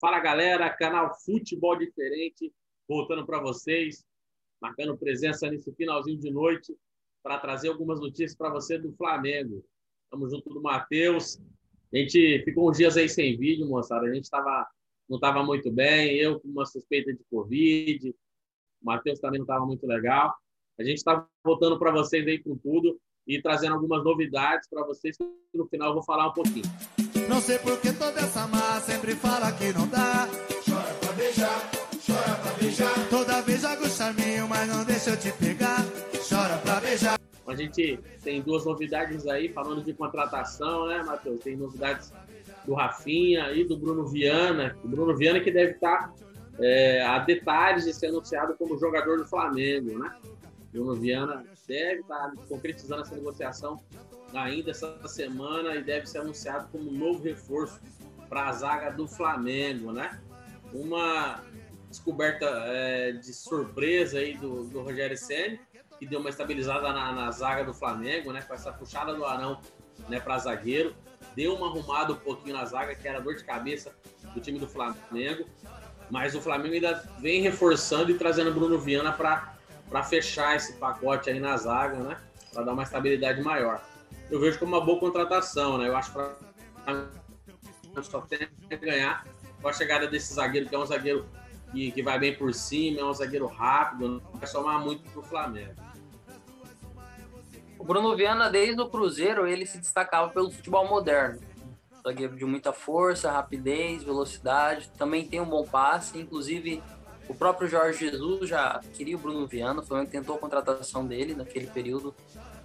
Fala galera, canal Futebol Diferente, voltando para vocês, marcando presença nesse finalzinho de noite para trazer algumas notícias para você do Flamengo. Estamos junto do Matheus. A gente ficou uns dias aí sem vídeo, moçada. A gente tava, não estava muito bem, eu com uma suspeita de Covid, o Matheus também não estava muito legal. A gente está voltando para vocês aí com tudo e trazendo algumas novidades para vocês. No final eu vou falar um pouquinho. Não sei por que toda essa massa sempre fala que não dá. Chora pra beijar, chora pra beijar. Toda vez joga o charminho, mas não deixa eu te pegar. Chora pra beijar. A gente tem duas novidades aí, falando de contratação, né, Matheus? Tem novidades do Rafinha e do Bruno Viana. O Bruno Viana que deve estar é, a detalhes de ser anunciado como jogador do Flamengo, né? Bruno Viana deve estar concretizando essa negociação ainda essa semana e deve ser anunciado como um novo reforço para a zaga do Flamengo, né? Uma descoberta é, de surpresa aí do, do Rogério Senna, que deu uma estabilizada na, na, zaga do Flamengo, né? Com essa puxada do Arão né, para zagueiro. Deu uma arrumada um pouquinho na zaga, que era dor de cabeça do time do Flamengo. Mas o Flamengo ainda vem reforçando e trazendo Bruno Viana para fechar esse pacote aí na zaga, né? Para dar uma estabilidade maior eu vejo como uma boa contratação, né? Eu acho que só tem a ganhar com a chegada desse zagueiro, que é um zagueiro que, que vai bem por cima, é um zagueiro rápido, não vai somar muito pro Flamengo. O Bruno Viana, desde o Cruzeiro, ele se destacava pelo futebol moderno. Zagueiro de muita força, rapidez, velocidade, também tem um bom passe, inclusive o próprio Jorge Jesus já queria o Bruno Viana, o Flamengo tentou a contratação dele naquele período,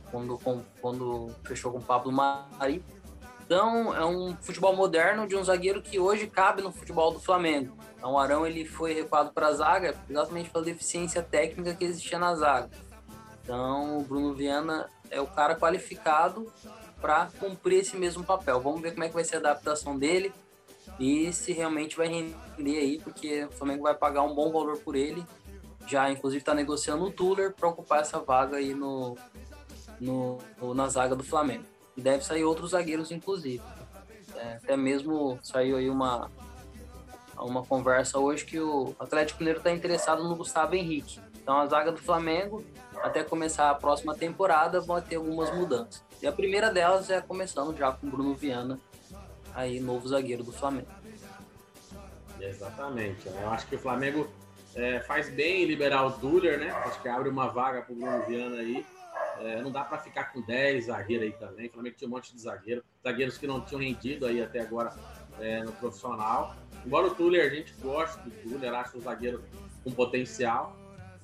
quando, quando fechou com o Pablo Mari. Então, é um futebol moderno de um zagueiro que hoje cabe no futebol do Flamengo. Então, o Arão ele foi recuado para a zaga exatamente pela deficiência técnica que existia na zaga. Então, o Bruno Viana é o cara qualificado para cumprir esse mesmo papel. Vamos ver como é que vai ser a adaptação dele e se realmente vai render aí, porque o Flamengo vai pagar um bom valor por ele. Já, inclusive, está negociando o Tuller para ocupar essa vaga aí no, no, na zaga do Flamengo. E deve sair outros zagueiros, inclusive. É, até mesmo saiu aí uma, uma conversa hoje que o Atlético Mineiro está interessado no Gustavo Henrique. Então a zaga do Flamengo, até começar a próxima temporada, vai ter algumas mudanças. E a primeira delas é começando já com o Bruno Viana, aí novo zagueiro do Flamengo. Exatamente. Eu acho que o Flamengo é, faz bem em liberar o Duller, né? Acho que abre uma vaga para o Bruno Viana aí. É, não dá para ficar com 10 zagueiros aí também. O Flamengo tinha um monte de zagueiro, zagueiros que não tinham rendido aí até agora é, no profissional. Embora o Tuller, a gente goste do Tuller, acho um zagueiro com potencial,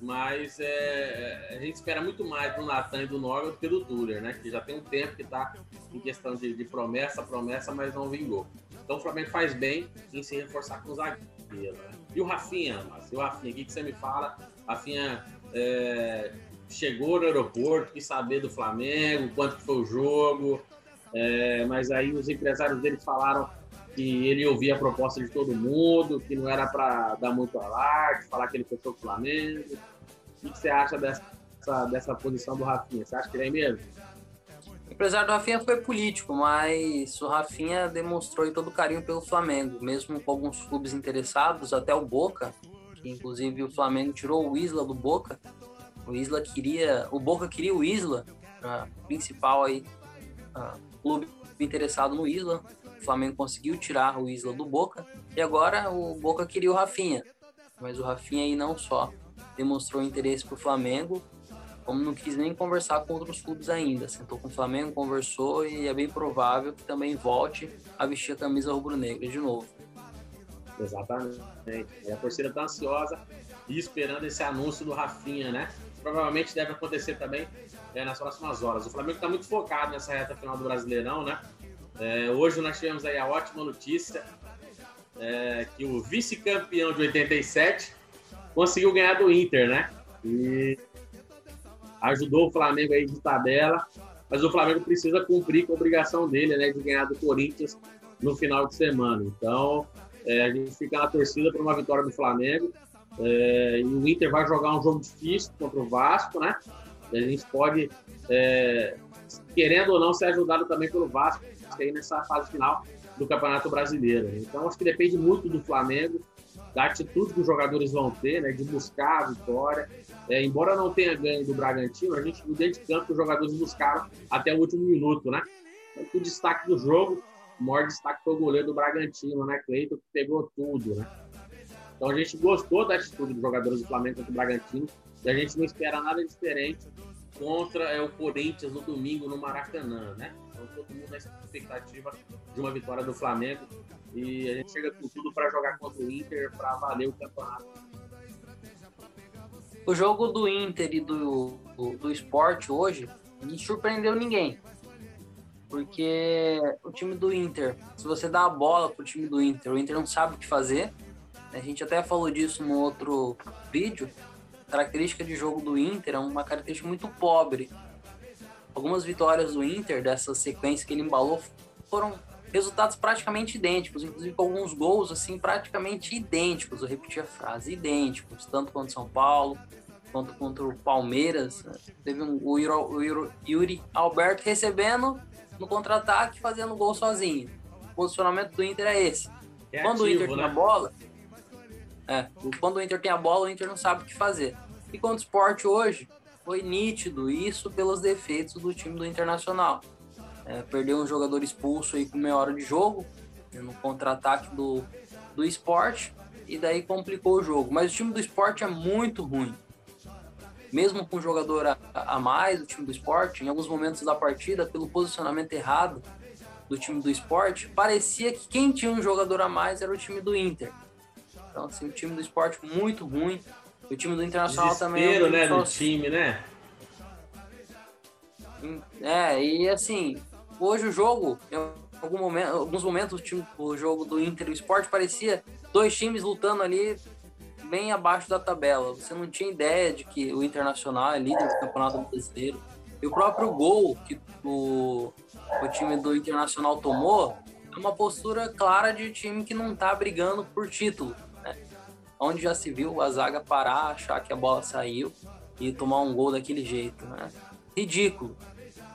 mas é, a gente espera muito mais do Natan e do Noga do que do Tuller, né? Que já tem um tempo que está em questão de, de, promessa, promessa, mas não vingou. Então o Flamengo faz bem em se reforçar com o zagueiro. Né? E o Rafinha, mas e o Rafinha, o que, que você me fala? Rafinha é, chegou no aeroporto, quis saber do Flamengo, quanto foi o jogo, é, mas aí os empresários dele falaram que ele ouvia a proposta de todo mundo, que não era para dar muito alarde, falar que ele fechou o Flamengo. O que você acha dessa, dessa posição do Rafinha? Você acha que ele é mesmo? Empresário do Rafinha foi político, mas o Rafinha demonstrou todo o carinho pelo Flamengo, mesmo com alguns clubes interessados, até o Boca, que inclusive o Flamengo tirou o Isla do Boca, o Isla queria, o Boca queria o Isla, principal aí, clube interessado no Isla. O Flamengo conseguiu tirar o Isla do Boca e agora o Boca queria o Rafinha. Mas o Rafinha aí não só demonstrou interesse pro Flamengo, como não quis nem conversar com outros clubes ainda. Sentou com o Flamengo, conversou e é bem provável que também volte a vestir a camisa rubro-negra de novo. Exatamente. a torcida está ansiosa e esperando esse anúncio do Rafinha, né? provavelmente deve acontecer também é, nas próximas horas. O Flamengo está muito focado nessa reta final do Brasileirão, né? É, hoje nós tivemos aí a ótima notícia é, que o vice-campeão de 87 conseguiu ganhar do Inter, né? E ajudou o Flamengo aí de tabela, mas o Flamengo precisa cumprir com a obrigação dele, né, de ganhar do Corinthians no final de semana. Então, é, a gente fica na torcida por uma vitória do Flamengo é, e o Inter vai jogar um jogo difícil contra o Vasco, né? A gente pode, é, querendo ou não, ser ajudado também pelo Vasco aí nessa fase final do Campeonato Brasileiro. Então, acho que depende muito do Flamengo, da atitude que os jogadores vão ter, né, de buscar a vitória. É, embora não tenha ganho do Bragantino, a gente viu dentro de campo os jogadores buscaram até o último minuto, né? Então, o destaque do jogo, o maior destaque foi o goleiro do Bragantino, né, Cleiton, que pegou tudo, né? Então a gente gostou da atitude dos jogadores do Flamengo contra o Bragantino e a gente não espera nada diferente contra é, o Corinthians no domingo no Maracanã, né? Então todo mundo na expectativa de uma vitória do Flamengo e a gente chega com tudo para jogar contra o Inter para valer o campeonato. O jogo do Inter e do, do, do esporte hoje não surpreendeu ninguém. Porque o time do Inter, se você dá a bola pro time do Inter, o Inter não sabe o que fazer, a gente até falou disso no outro vídeo. Característica de jogo do Inter é uma característica muito pobre. Algumas vitórias do Inter, dessa sequência que ele embalou, foram resultados praticamente idênticos, inclusive com alguns gols assim praticamente idênticos. Eu repeti a frase, idênticos, tanto contra São Paulo quanto contra o Palmeiras. Teve um, o, Yuri, o Yuri, Yuri Alberto recebendo no contra-ataque, fazendo gol sozinho. O posicionamento do Inter é esse. É Quando ativo, o Inter né? tem a bola, é, quando o Inter tem a bola, o Inter não sabe o que fazer. E contra o esporte hoje, foi nítido isso pelos defeitos do time do Internacional. É, perdeu um jogador expulso aí com meia hora de jogo, no contra-ataque do, do esporte, e daí complicou o jogo. Mas o time do esporte é muito ruim. Mesmo com jogador a, a mais, o time do esporte, em alguns momentos da partida, pelo posicionamento errado do time do esporte, parecia que quem tinha um jogador a mais era o time do Inter. Então, assim, o time do esporte muito ruim. O time do Internacional Desespero, também. É né, do time, né? É, e assim, hoje o jogo, em momento, alguns momentos, o, time, o jogo do Inter e o Sport parecia dois times lutando ali bem abaixo da tabela. Você não tinha ideia de que o Internacional é líder do Campeonato Brasileiro. E o próprio gol que o, o time do Internacional tomou é uma postura clara de time que não está brigando por título onde já se viu a zaga parar, achar que a bola saiu e tomar um gol daquele jeito, né? Ridículo.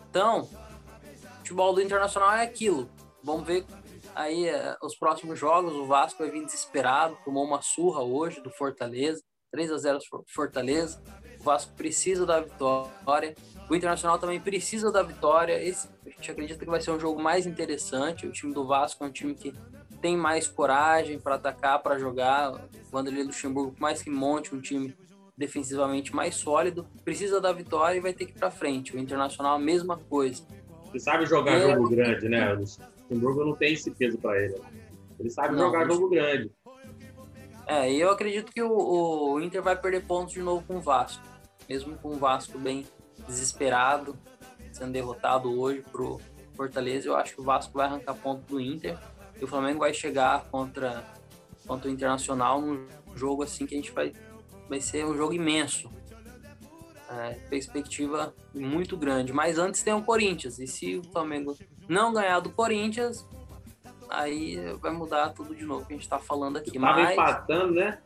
Então, futebol do Internacional é aquilo. Vamos ver aí é, os próximos jogos. O Vasco vai vir desesperado, tomou uma surra hoje do Fortaleza, 3 a 0 Fortaleza. O Vasco precisa da vitória. O Internacional também precisa da vitória. Esse, a gente acredita que vai ser um jogo mais interessante. O time do Vasco é um time que tem mais coragem para atacar, para jogar. O Vanderlei Luxemburgo, por mais que monte um time defensivamente mais sólido, precisa da vitória e vai ter que ir para frente. O Internacional, a mesma coisa. Ele sabe jogar é... jogo grande, né? O Luxemburgo não tem esse peso para ele. Ele sabe não, jogar jogo grande. É, e eu acredito que o, o, Inter vai perder pontos de novo com o Vasco. Mesmo com o Vasco bem desesperado, sendo derrotado hoje pro Fortaleza, eu acho que o Vasco vai arrancar ponto do Inter. E o Flamengo vai chegar contra, contra o Internacional num jogo assim que a gente vai, vai ser um jogo imenso. É, perspectiva muito grande. Mas antes tem o Corinthians. E se o Flamengo não ganhar do Corinthians, aí vai mudar tudo de novo que a gente está falando aqui. Tava Mas... empatando, né?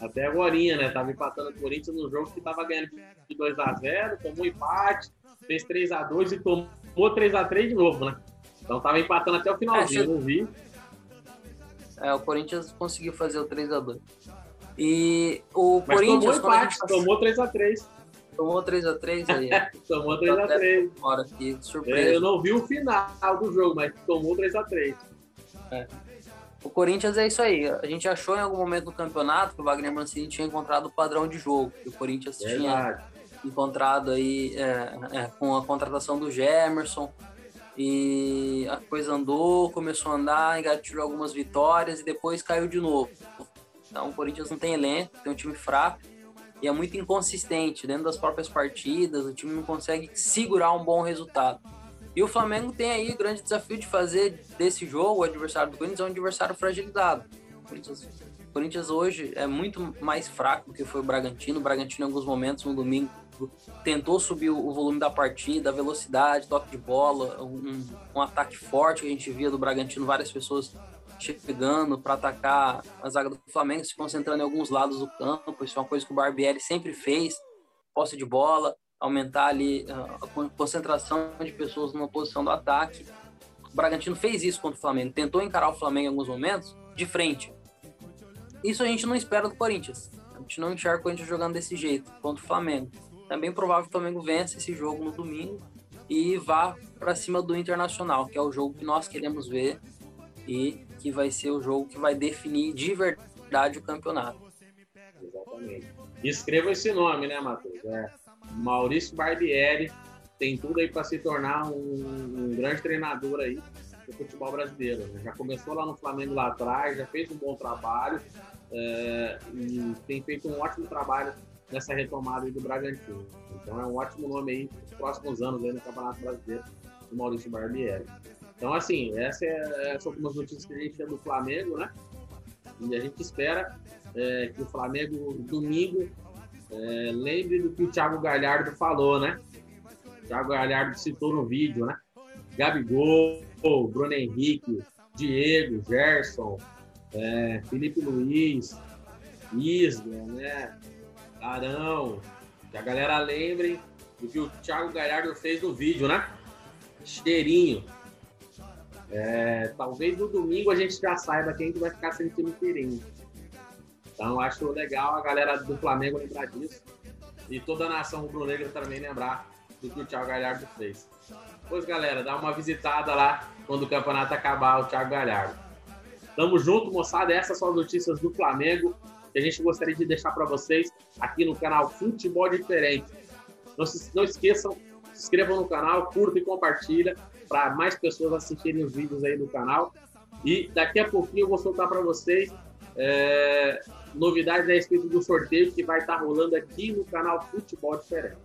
Até agora, né? Tava empatando o Corinthians no jogo que tava ganhando de 2x0, tomou empate, fez 3x2 e tomou 3x3 de novo, né? Então tava empatando até o finalzinho, é, não vi. É, o Corinthians conseguiu fazer o 3x2. E o Mas Corinthians. Tomou empate, tomou 3x3. Tomou 3x3 aí. tomou 3x3. Bora aqui, surpresa. É, eu não vi o final do jogo, mas tomou 3x3. É. O Corinthians é isso aí. A gente achou em algum momento do campeonato que o Wagner Mancini tinha encontrado o padrão de jogo. Que o Corinthians Verdade. tinha encontrado aí é, é, com a contratação do Gemerson, e a coisa andou, começou a andar, engatilhou algumas vitórias e depois caiu de novo. Então o Corinthians não tem elenco, tem um time fraco e é muito inconsistente dentro das próprias partidas, o time não consegue segurar um bom resultado. E o Flamengo tem aí o grande desafio de fazer desse jogo, o adversário do Corinthians, um adversário fragilizado. O Corinthians, o Corinthians hoje é muito mais fraco do que foi o Bragantino. O Bragantino, em alguns momentos, no domingo, tentou subir o volume da partida, a velocidade, toque de bola, um, um ataque forte que a gente via do Bragantino, várias pessoas chegando para atacar a zaga do Flamengo, se concentrando em alguns lados do campo. Isso é uma coisa que o Barbieri sempre fez: posse de bola, aumentar ali a concentração de pessoas numa posição do ataque. O Bragantino fez isso contra o Flamengo, tentou encarar o Flamengo em alguns momentos de frente. Isso a gente não espera do Corinthians. A gente não enxerga o Corinthians jogando desse jeito contra o Flamengo. Também é provável que o Flamengo vença esse jogo no domingo e vá para cima do Internacional, que é o jogo que nós queremos ver e que vai ser o jogo que vai definir de verdade o campeonato. Exatamente. Escreva esse nome, né, Matheus? É Maurício Barbieri tem tudo aí para se tornar um, um, grande treinador aí do futebol brasileiro. Né? Já começou lá no Flamengo lá atrás, já fez um bom trabalho é, e tem feito um ótimo trabalho nessa retomada do Bragantino. Então é um ótimo nome aí nos próximos anos aí no Campeonato Brasileiro, o Maurício Barbieri. Então, assim, essa é, são algumas notícias que a gente tem do Flamengo, né? E a gente espera é, que o Flamengo, domingo, é, lembre do que o Thiago Galhardo falou, né? O Thiago Galhardo citou no vídeo, né? Gabigol, Bruno Henrique, Diego, Gerson, é, Felipe Luiz, Isla, né? Arão. Que a galera lembre do que o Thiago Galhardo fez no vídeo, né? Cheirinho. É, talvez no domingo a gente já saiba quem que vai ficar sentindo cheirinho. Então acho legal a galera do Flamengo lembrar disso. E toda a nação rubro-negra também lembrar do que o Thiago Galhardo fez. Pois galera, dá uma visitada lá quando o campeonato acabar, o Thiago Galhardo. Tamo junto, moçada. Essas são as notícias do Flamengo que a gente gostaria de deixar para vocês aqui no canal Futebol Diferente. Não, se, não esqueçam, se inscrevam no canal, curta e compartilha para mais pessoas assistirem os vídeos aí do canal. E daqui a pouquinho eu vou soltar para vocês é, novidades a respeito do sorteio que vai estar rolando aqui no canal Futebol Diferente.